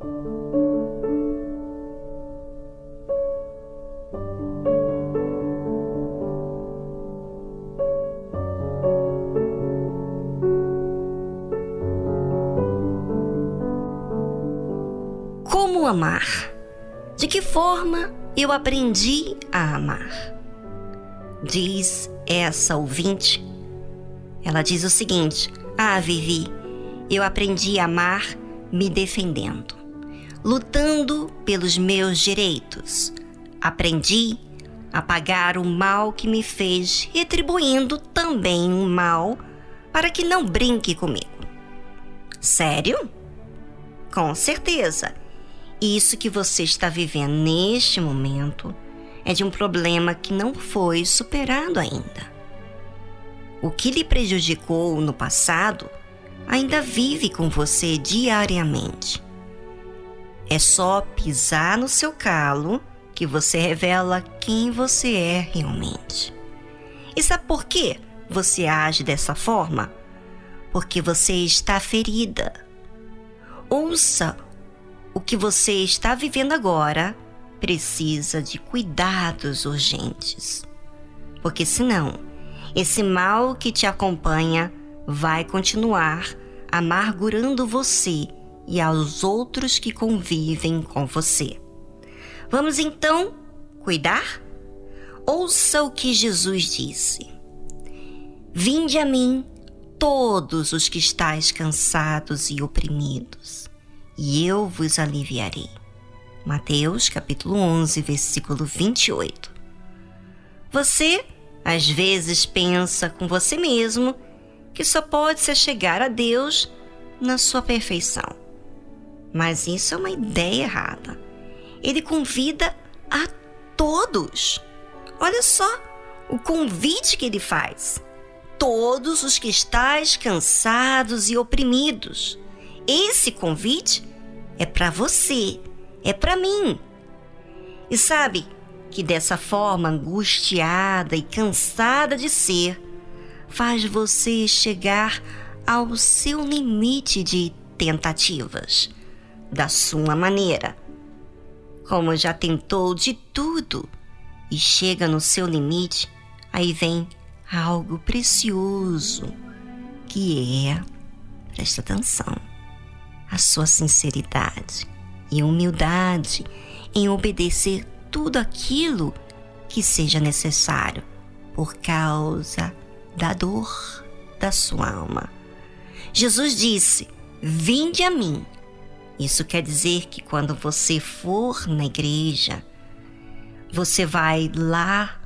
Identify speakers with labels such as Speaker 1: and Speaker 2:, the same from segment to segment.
Speaker 1: Como amar? De que forma eu aprendi a amar? Diz essa ouvinte. Ela diz o seguinte: Ah, Vivi, eu aprendi a amar me defendendo, lutando pelos meus direitos. Aprendi a pagar o mal que me fez, retribuindo também o mal para que não brinque comigo. Sério? Com certeza. Isso que você está vivendo neste momento é de um problema que não foi superado ainda. O que lhe prejudicou no passado ainda vive com você diariamente. É só pisar no seu calo que você revela quem você é realmente. E sabe por que você age dessa forma? Porque você está ferida. Ouça o que você está vivendo agora precisa de cuidados urgentes. Porque senão, esse mal que te acompanha vai continuar amargurando você e aos outros que convivem com você. Vamos então cuidar? Ouça o que Jesus disse: Vinde a mim, todos os que estáis cansados e oprimidos, e eu vos aliviarei. Mateus capítulo 11, versículo 28. Você às vezes pensa com você mesmo que só pode se chegar a Deus na sua perfeição. Mas isso é uma ideia errada. Ele convida a todos. Olha só o convite que ele faz. Todos os que estáis cansados e oprimidos. Esse convite é para você, é para mim. E sabe que dessa forma angustiada e cansada de ser, faz você chegar ao seu limite de tentativas, da sua maneira. Como já tentou de tudo e chega no seu limite, aí vem algo precioso, que é, presta atenção, a sua sinceridade e humildade em obedecer tudo aquilo que seja necessário por causa da dor da sua alma. Jesus disse: Vinde a mim. Isso quer dizer que quando você for na igreja, você vai lá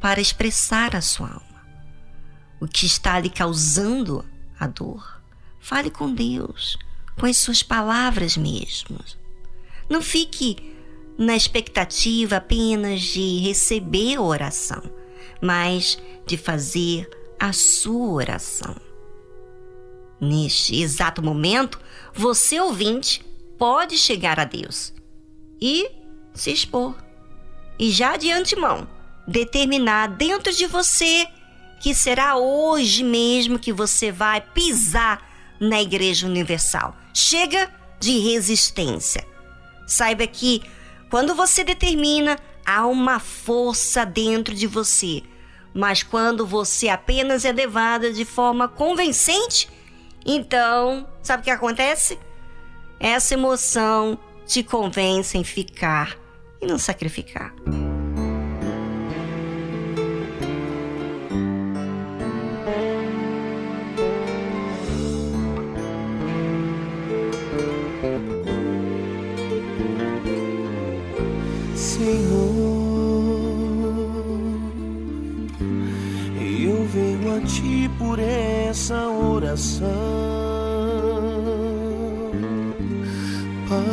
Speaker 1: para expressar a sua alma. O que está lhe causando a dor. Fale com Deus, com as suas palavras mesmo. Não fique na expectativa apenas de receber a oração, mas de fazer a sua oração. Neste exato momento, você ouvinte pode chegar a Deus e se expor. E já de antemão, determinar dentro de você que será hoje mesmo que você vai pisar na Igreja Universal. Chega de resistência. Saiba que quando você determina, há uma força dentro de você mas quando você apenas é levada de forma convincente, então, sabe o que acontece? Essa emoção te convence em ficar e não sacrificar.
Speaker 2: por essa oração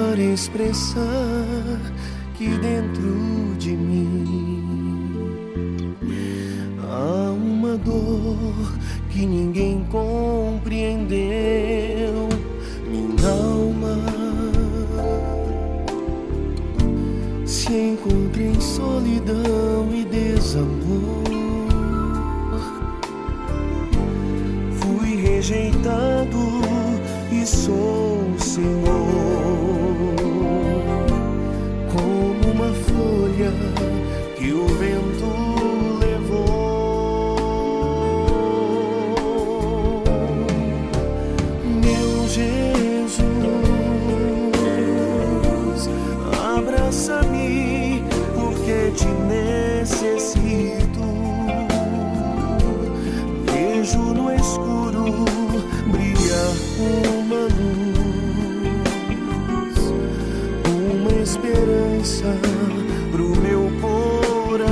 Speaker 2: para expressar que dentro de mim há uma dor que ninguém compreendeu. Minha alma se encontra em solidão e desamor.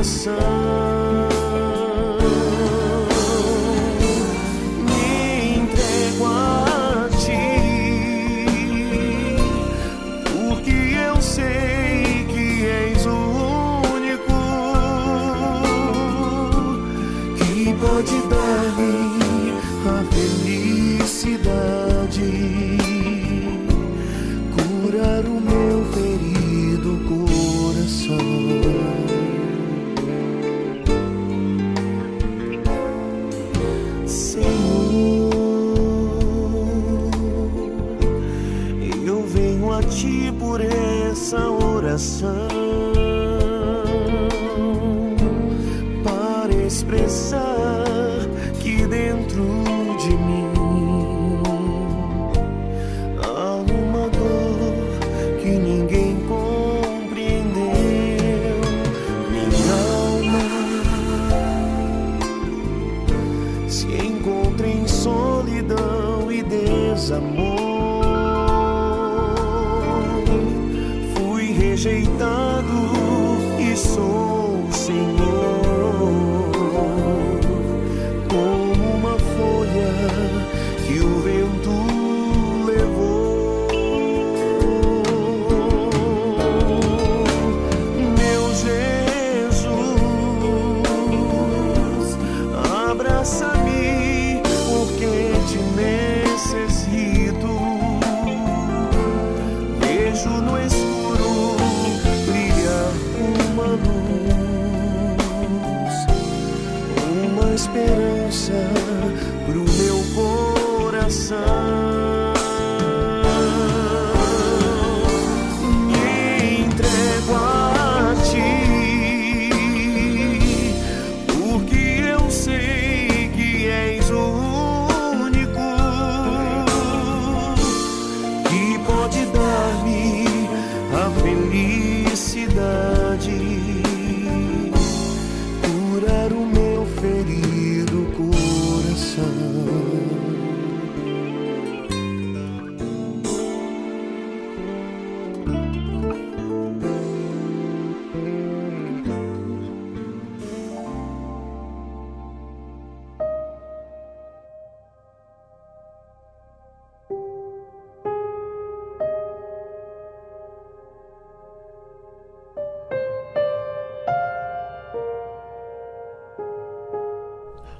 Speaker 2: sun. Oração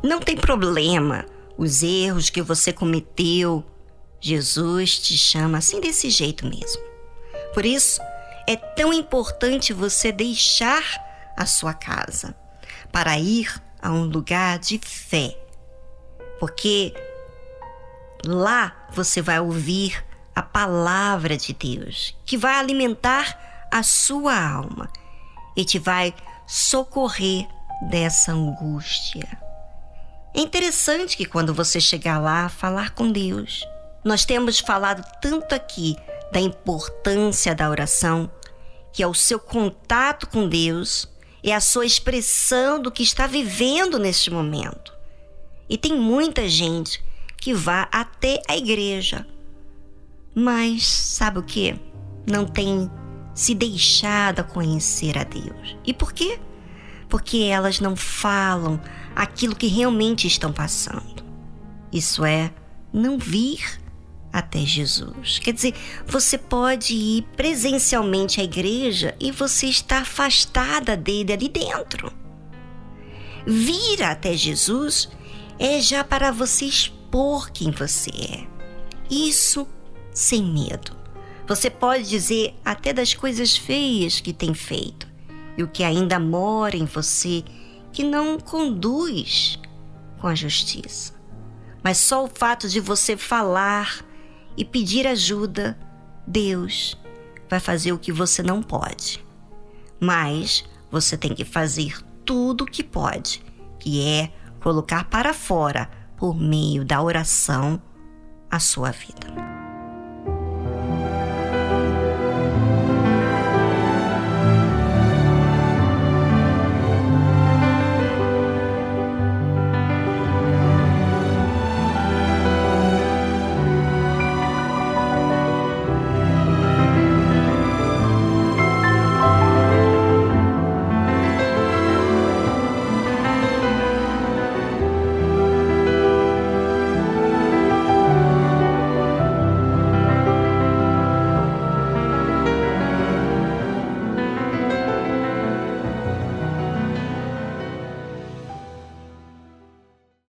Speaker 1: Não tem problema os erros que você cometeu. Jesus te chama assim desse jeito mesmo. Por isso, é tão importante você deixar a sua casa para ir a um lugar de fé. Porque lá você vai ouvir a palavra de Deus, que vai alimentar a sua alma e te vai socorrer dessa angústia. É interessante que quando você chegar lá, falar com Deus. Nós temos falado tanto aqui da importância da oração, que é o seu contato com Deus, é a sua expressão do que está vivendo neste momento. E tem muita gente que vá até a igreja, mas sabe o que? Não tem se deixado a conhecer a Deus. E por quê? Porque elas não falam aquilo que realmente estão passando. Isso é não vir até Jesus. Quer dizer, você pode ir presencialmente à igreja e você está afastada dele ali dentro. Vir até Jesus é já para você expor quem você é. Isso sem medo. Você pode dizer até das coisas feias que tem feito e o que ainda mora em você que não conduz com a justiça. Mas só o fato de você falar e pedir ajuda, Deus vai fazer o que você não pode. Mas você tem que fazer tudo o que pode, que é colocar para fora, por meio da oração, a sua vida.